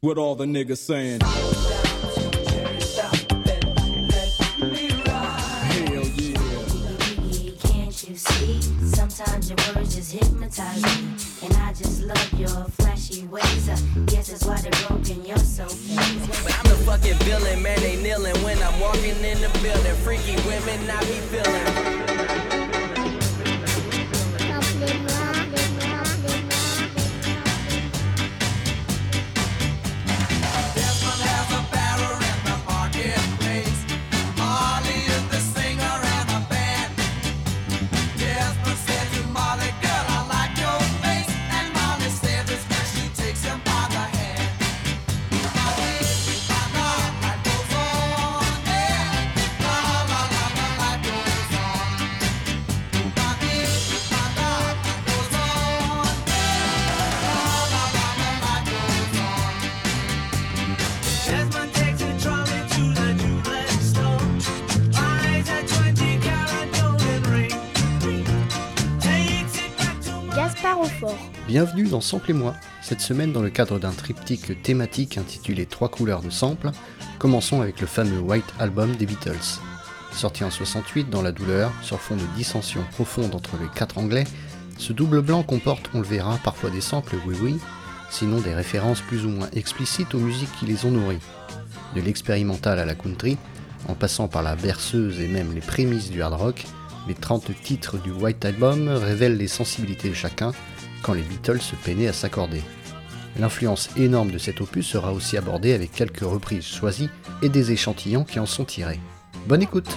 What all the niggas saying? Sometimes your words just hypnotize me. And I just love your flashy ways. I guess that's why they're broken. You're so But I'm the fucking villain, man. They kneeling when I'm walking in the building. Freaky women, I be feeling. Bienvenue dans Sample et moi. Cette semaine, dans le cadre d'un triptyque thématique intitulé Trois couleurs de sample, commençons avec le fameux White Album des Beatles. Sorti en 68 dans la douleur, sur fond de dissension profonde entre les quatre anglais, ce double blanc comporte, on le verra, parfois des samples oui oui, sinon des références plus ou moins explicites aux musiques qui les ont nourris. De l'expérimental à la country, en passant par la berceuse et même les prémices du hard rock, les 30 titres du White Album révèlent les sensibilités de chacun, quand les Beatles se peinaient à s'accorder. L'influence énorme de cet opus sera aussi abordée avec quelques reprises choisies et des échantillons qui en sont tirés. Bonne écoute!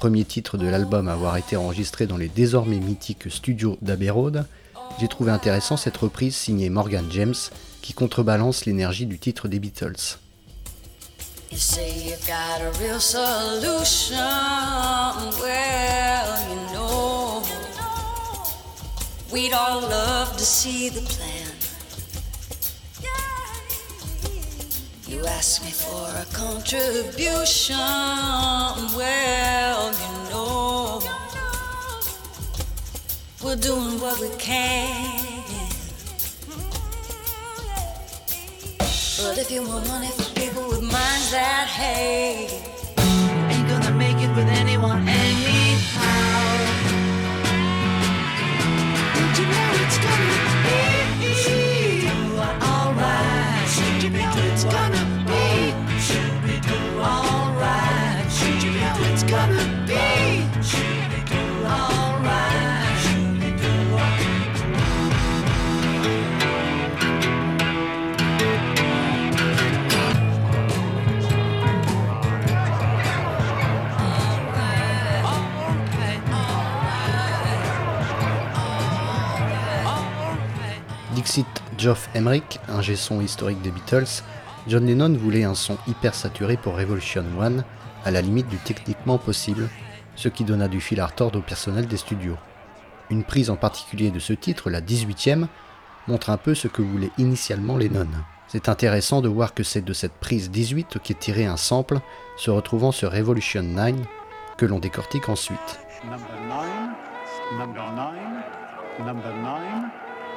Premier titre de l'album à avoir été enregistré dans les désormais mythiques studios d'Abbey Road, j'ai trouvé intéressant cette reprise signée Morgan James qui contrebalance l'énergie du titre des Beatles. We'd all love to see the plan. You ask me for a contribution. Well, you know, we're doing what we can. But if you want money for people with minds that hate, ain't gonna make it with anyone anyhow. Dixit Geoff Emerick, un son historique des Beatles, John Lennon voulait un son hyper saturé pour Revolution 1, à la limite du techniquement possible, ce qui donna du fil à retordre au personnel des studios. Une prise en particulier de ce titre, la 18e, montre un peu ce que voulait initialement Lennon. C'est intéressant de voir que c'est de cette prise 18 qui est tiré un sample se retrouvant sur Revolution 9 que l'on décortique ensuite. Number 9, number 9, number 9,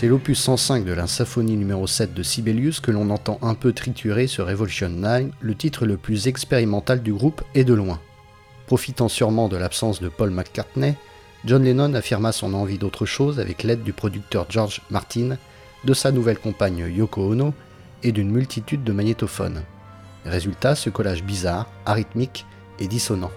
C'est l'opus 105 de la symphonie numéro 7 de Sibelius que l'on entend un peu triturer sur Revolution 9, le titre le plus expérimental du groupe et de loin. Profitant sûrement de l'absence de Paul McCartney, John Lennon affirma son envie d'autre chose avec l'aide du producteur George Martin, de sa nouvelle compagne Yoko Ono et d'une multitude de magnétophones. Résultat, ce collage bizarre, arythmique et dissonant.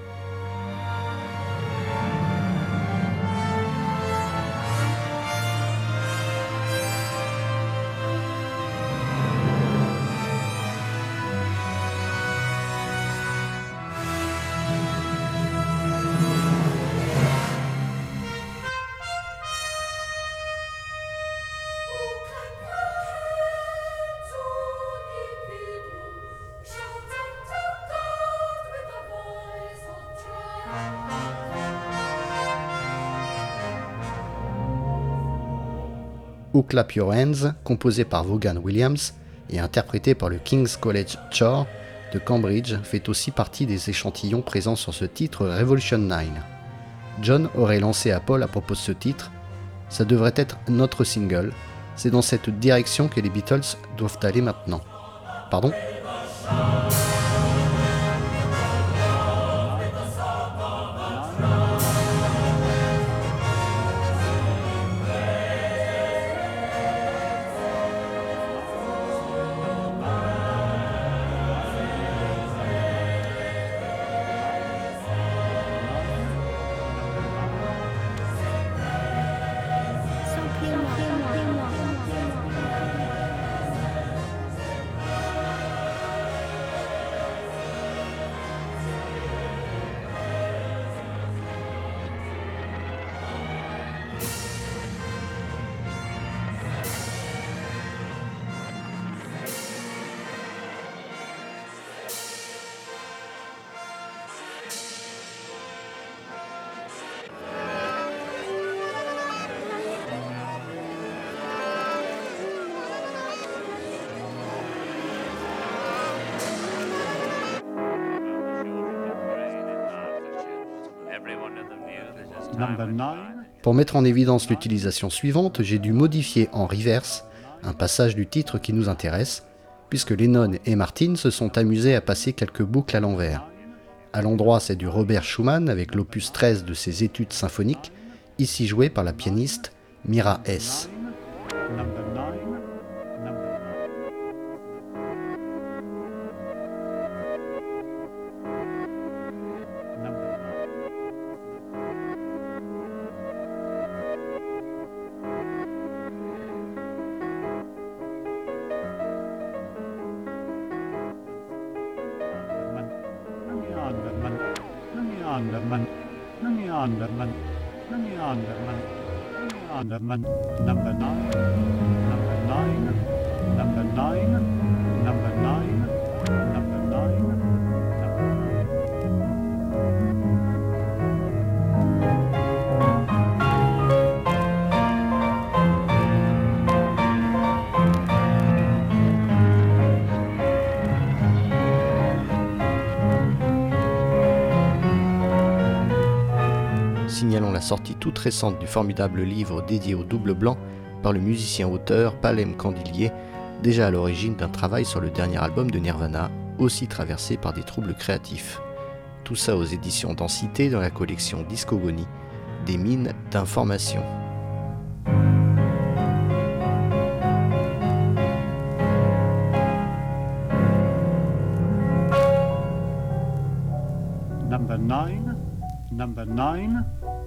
O Clap Your Hands, composé par Vaughan Williams et interprété par le King's College Choir de Cambridge, fait aussi partie des échantillons présents sur ce titre Revolution 9. John aurait lancé à Paul à propos de ce titre Ça devrait être notre single, c'est dans cette direction que les Beatles doivent aller maintenant. Pardon? Pour mettre en évidence l'utilisation suivante, j'ai dû modifier en reverse un passage du titre qui nous intéresse, puisque Lennon et Martin se sont amusés à passer quelques boucles à l'envers. À l'endroit, c'est du Robert Schumann avec l'opus 13 de ses études symphoniques, ici joué par la pianiste Mira S. number nine, number nine, number nine, toute récente du formidable livre dédié au double blanc par le musicien-auteur Palem Candilier, déjà à l'origine d'un travail sur le dernier album de Nirvana, aussi traversé par des troubles créatifs. Tout ça aux éditions Densité dans la collection Discogonie, des mines d'informations. Number 9, number 9,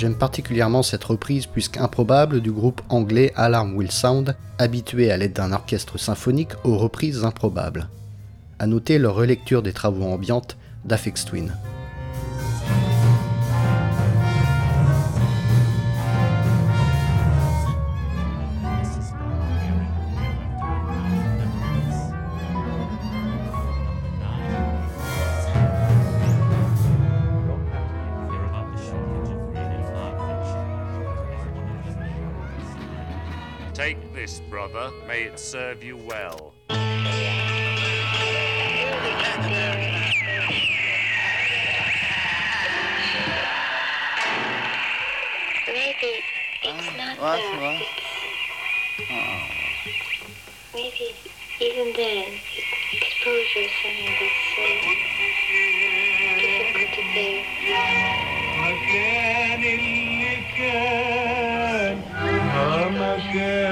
J'aime particulièrement cette reprise puisqu'improbable du groupe anglais Alarm Will Sound, habitué à l'aide d'un orchestre symphonique aux reprises improbables. À noter leur relecture des travaux ambiantes d'Afex Twin. May it serve you well. Maybe it's not what, that. Oh. Maybe even then, exposure is something that's so difficult to bear. مكان اللي كان مكان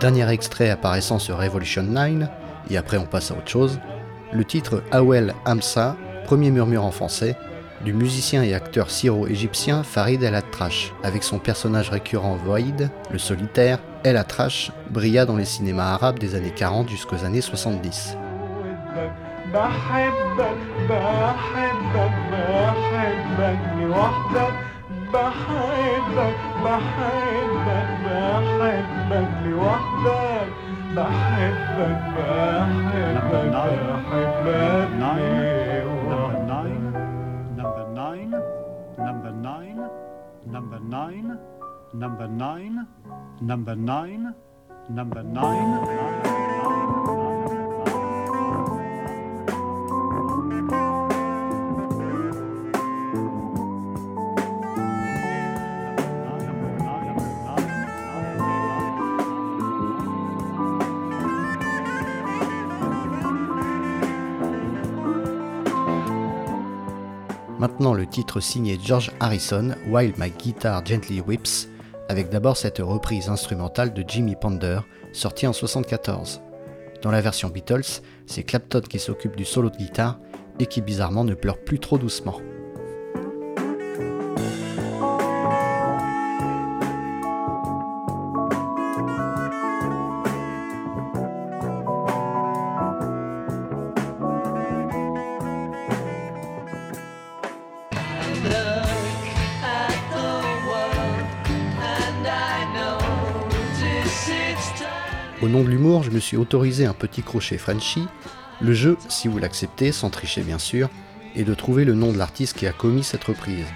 Dernier extrait apparaissant sur Revolution 9, et après on passe à autre chose, le titre Awel Amsa, premier murmure en français, du musicien et acteur syro-égyptien Farid El Atrash, avec son personnage récurrent Void, le solitaire, El Atrash brilla dans les cinémas arabes des années 40 jusqu'aux années 70. بحبك بحبك بحبك لوحدك بحبك بحبك بحبك Number nine, number nine, number nine, number nine, number nine, number nine, number nine. Maintenant le titre signé George Harrison, While My Guitar Gently Whips, avec d'abord cette reprise instrumentale de Jimmy Ponder, sortie en 1974. Dans la version Beatles, c'est Clapton qui s'occupe du solo de guitare et qui bizarrement ne pleure plus trop doucement. Me suis autorisé un petit crochet Frenchy. Le jeu, si vous l'acceptez, sans tricher bien sûr, est de trouver le nom de l'artiste qui a commis cette reprise.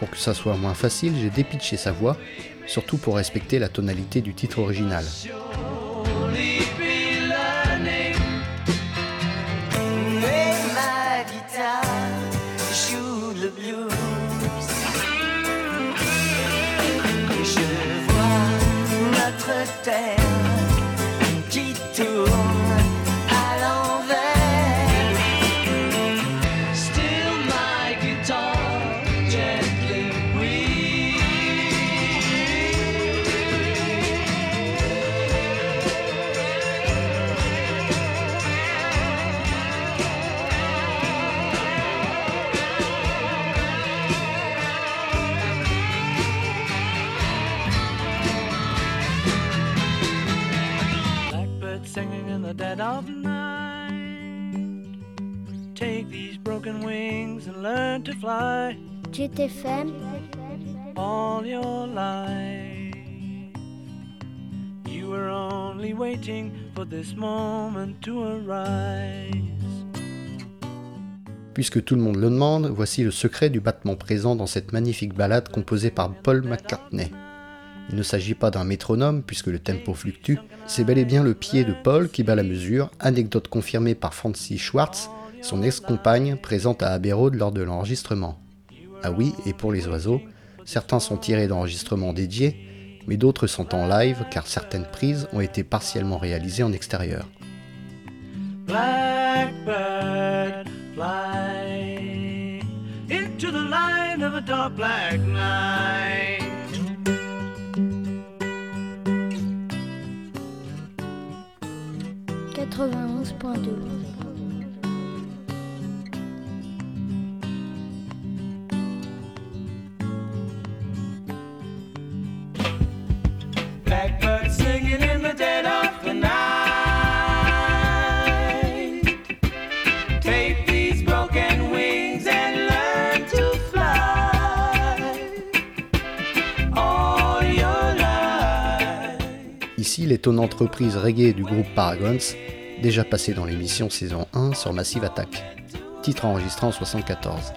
Pour que ça soit moins facile, j'ai dépitché sa voix, surtout pour respecter la tonalité du titre original. singing in the dead of night. Take these broken wings and learn to fly. GTFM. All your life. You were only waiting for this moment to arrive. Puisque tout le monde le demande, voici le secret du battement présent dans cette magnifique ballade composée par Paul McCartney. Il ne s'agit pas d'un métronome puisque le tempo fluctue, c'est bel et bien le pied de Paul qui bat la mesure, anecdote confirmée par Francis Schwartz, son ex-compagne présente à Abbey Road lors de l'enregistrement. Ah oui, et pour les oiseaux, certains sont tirés d'enregistrements dédiés, mais d'autres sont en live car certaines prises ont été partiellement réalisées en extérieur. 92.2. l'étonnante reprise reggae du groupe Paragons déjà passée dans l'émission saison 1 sur Massive Attack. Titre enregistré en 74.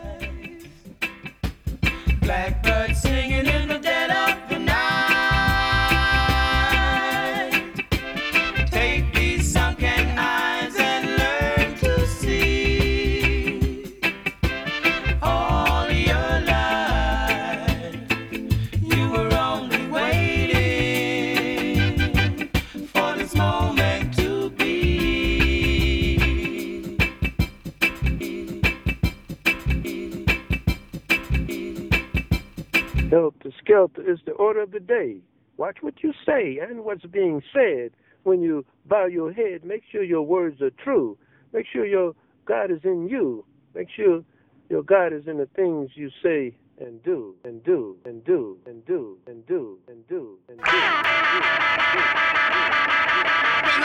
Skelter is the order of the day. Watch what you say and what's being said. When you bow your head, make sure your words are true. Make sure your God is in you. Make sure your God is in the things you say and do, and do, and do, and do, and do, and do, and do. When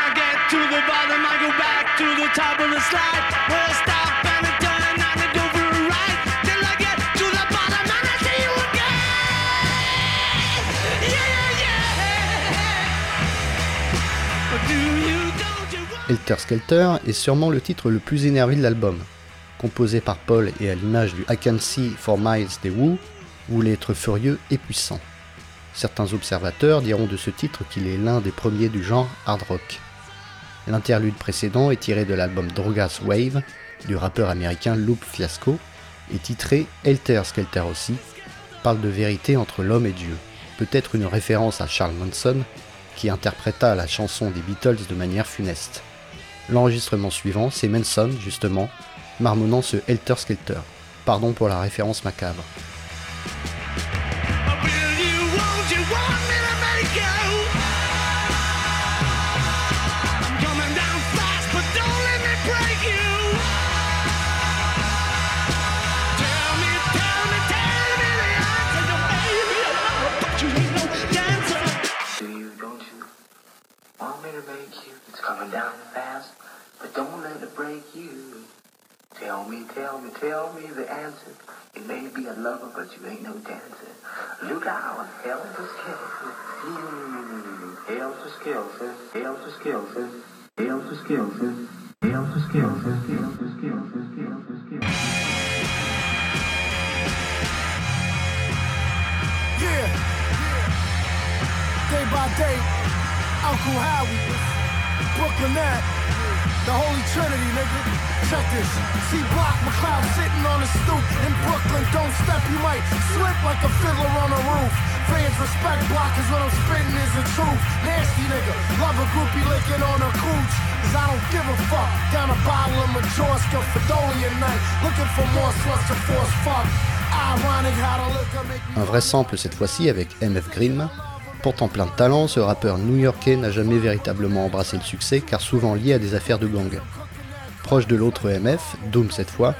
I get to the bottom, I go back to the top of the slide. Helter Skelter est sûrement le titre le plus énervé de l'album. Composé par Paul et à l'image du I Can See for Miles des Who, voulait être furieux et puissant. Certains observateurs diront de ce titre qu'il est l'un des premiers du genre hard rock. L'interlude précédent est tiré de l'album Drogas Wave du rappeur américain Loop Fiasco et titré Helter Skelter aussi, parle de vérité entre l'homme et Dieu. Peut-être une référence à Charles Manson qui interpréta la chanson des Beatles de manière funeste. L'enregistrement suivant, c'est Manson, justement, marmonnant ce Helter Skelter. Pardon pour la référence macabre. Will you, won't you want me to make you? I'm coming down fast, but don't let me break you. Tell me, tell me, tell me the answer, no baby, but you ain't no dancer. Do you, don't you want me to make you? It's coming down fast, but don't let it break you. Tell me, tell me, tell me the answer. It may be a lover, but you ain't no dancer. Look out, helter skelter. Mm, helter skelter, helter skelter, helter skelter, helter skelter, helter skelter, helter skelter. Yeah. Day by day, Uncle Howie, the Holy Trinity, nigga. Check this. See Block McCloud sitting on stoop in Brooklyn. Don't step, you might slip like a fiddler on a roof. Fans respect Block cause what I'm spitting is the truth. Nasty nigga, love a groupie licking on cooch. Cause I don't give a fuck. Down a bottle of Majorska Fedolian night. Looking for more sluts to force fuck. Un vrai sample cette fois-ci avec MF Grimm. Pourtant plein de talent, ce rappeur new-yorkais n'a jamais véritablement embrassé le succès car souvent lié à des affaires de gang. Proche de l'autre MF, Doom cette fois,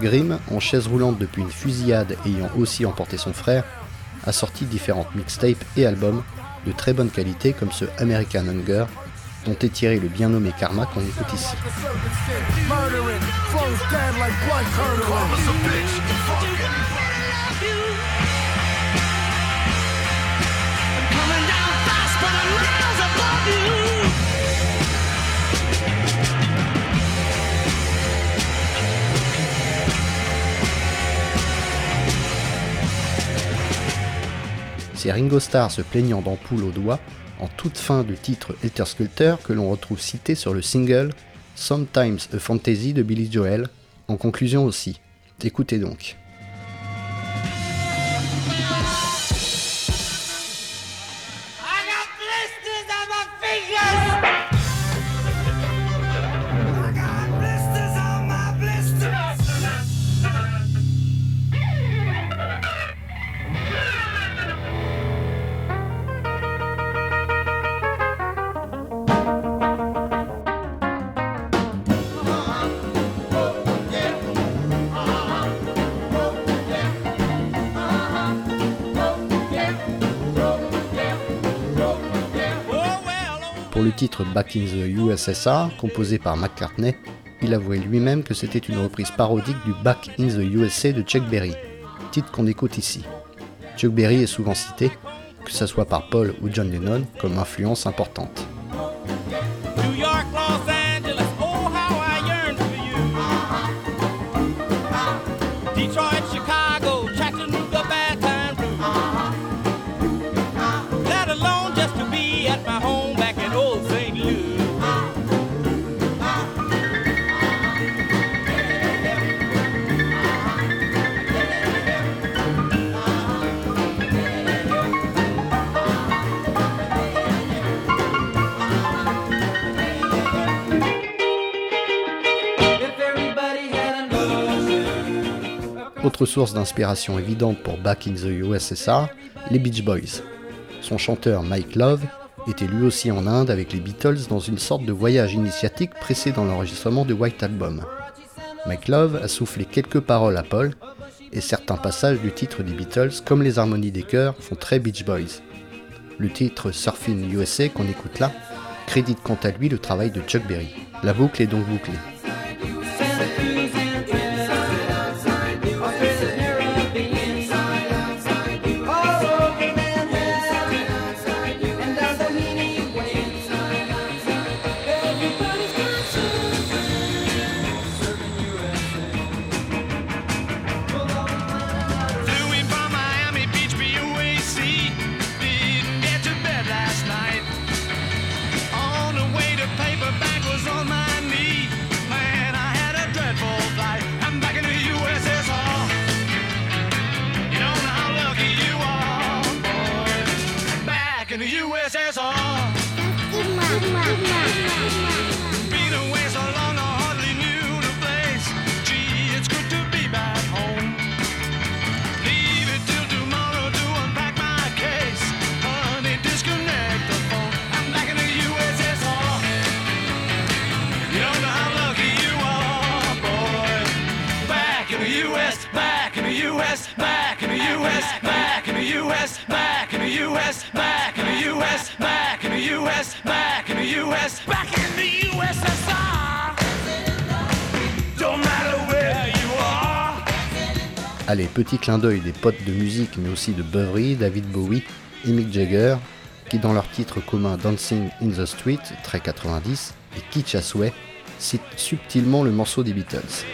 Grimm, en chaise roulante depuis une fusillade ayant aussi emporté son frère, a sorti différentes mixtapes et albums de très bonne qualité comme ce American Hunger, dont est tiré le bien nommé Karma qu'on écoute ici. C'est Ringo Starr se plaignant d'ampoules au doigt en toute fin du titre Helter Skelter que l'on retrouve cité sur le single Sometimes a Fantasy de Billy Joel, en conclusion aussi. Écoutez donc. Back in the USSR, composé par McCartney, il avouait lui-même que c'était une reprise parodique du Back in the USA de Chuck Berry, titre qu'on écoute ici. Chuck Berry est souvent cité, que ce soit par Paul ou John Lennon, comme influence importante. Source d'inspiration évidente pour Back in the USSR, les Beach Boys. Son chanteur Mike Love était lui aussi en Inde avec les Beatles dans une sorte de voyage initiatique précédant l'enregistrement de White Album. Mike Love a soufflé quelques paroles à Paul, et certains passages du titre des Beatles, comme les harmonies des chœurs, font très Beach Boys. Le titre Surfing USA qu'on écoute là crédite quant à lui le travail de Chuck Berry. La boucle est donc bouclée. Allez, petit clin d'œil des potes de musique, mais aussi de Bowery, David Bowie et Mick Jagger, qui dans leur titre commun Dancing in the Street, très 90, et Kitsch à souhait, citent subtilement le morceau des Beatles.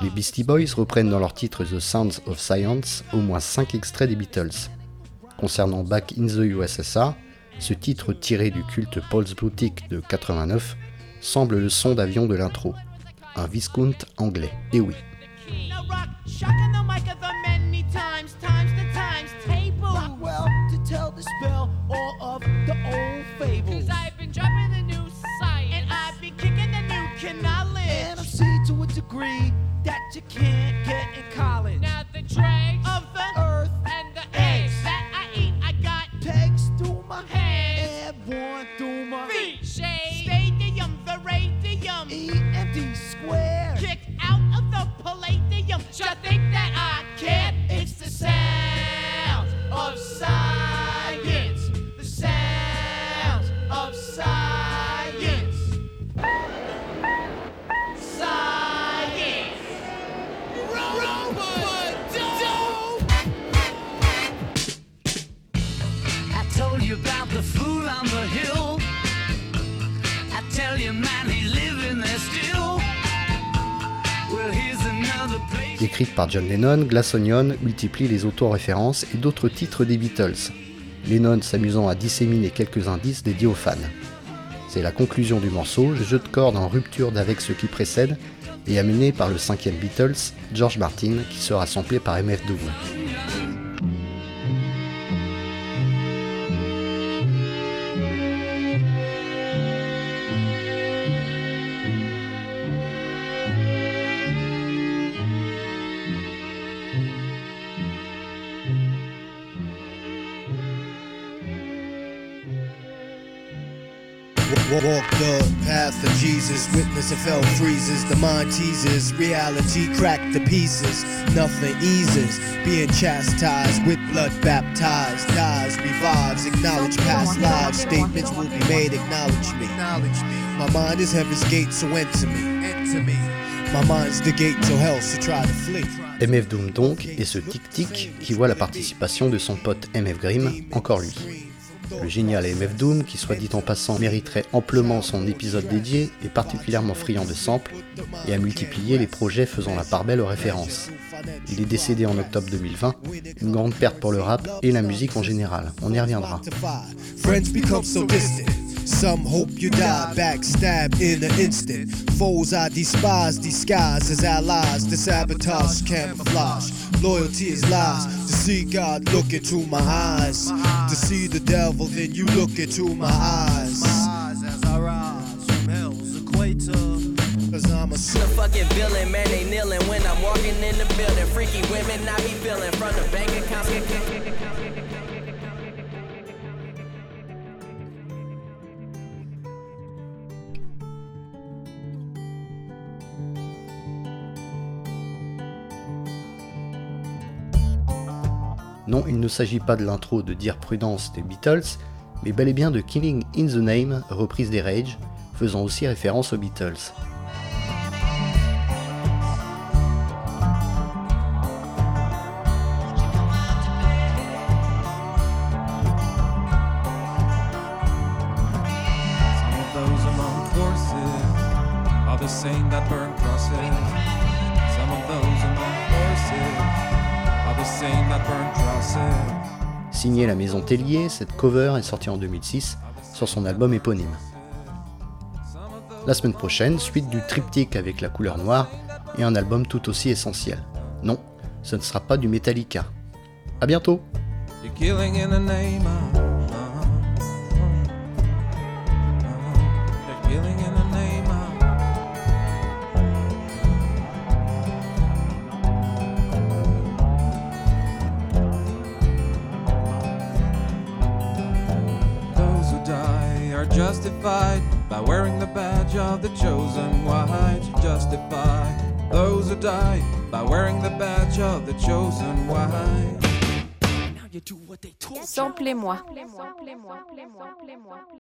Les Beastie Boys reprennent dans leur titre The Sounds of Science au moins 5 extraits des Beatles. Concernant Back in the USSR, ce titre tiré du culte Paul's Boutique de 89 semble le son d'avion de l'intro. Un Viscount anglais, et oui. you think Écrite par John Lennon, Glass Onion multiplie les auto-références et d'autres titres des Beatles. Lennon s'amusant à disséminer quelques indices dédiés aux fans. C'est la conclusion du morceau, jeu de cordes en rupture d'avec ce qui précède, et amené par le cinquième Beatles, George Martin, qui sera samplé par MF. Walk the path of Jesus, witness of hell freezes, the mind teases, reality cracked to pieces, nothing eases, being chastised with blood baptized, dies, revives, acknowledge past lives, statements will be made, acknowledge me. My mind is heaven's gate, so enter me, enter me. My mind's the gate to hell, so try to flee. MF Doom donc, et ce tic-tic qui voit la participation de son pote MF Grimm, encore lui. Le génial MF Doom, qui soit dit en passant mériterait amplement son épisode dédié, est particulièrement friand de samples et a multiplié les projets faisant la part belle aux références. Il est décédé en octobre 2020, une grande perte pour le rap et la musique en général. On y reviendra. Some hope you die, backstab in an instant. Foes I despise, disguise as allies. The sabotage camouflage. Loyalty is lies. To see God look into my eyes. To see the devil, then you look into my eyes. As I rise from hell's equator. Cause I'm a The fucking villain, man, they kneeling when I'm walking in the building. Freaky women, I be feeling from the bank accounts. Non, il ne s'agit pas de l'intro de Dire Prudence des Beatles, mais bel et bien de Killing in the Name, reprise des Rage, faisant aussi référence aux Beatles. Signé la maison Tellier, cette cover est sortie en 2006 sur son album éponyme. La semaine prochaine, suite du triptyque avec la couleur noire et un album tout aussi essentiel. Non, ce ne sera pas du Metallica. A bientôt You're killing in the name of. Wearing the badge of the chosen white. Justify Those who die by wearing the badge of the chosen white. Samplez-moi.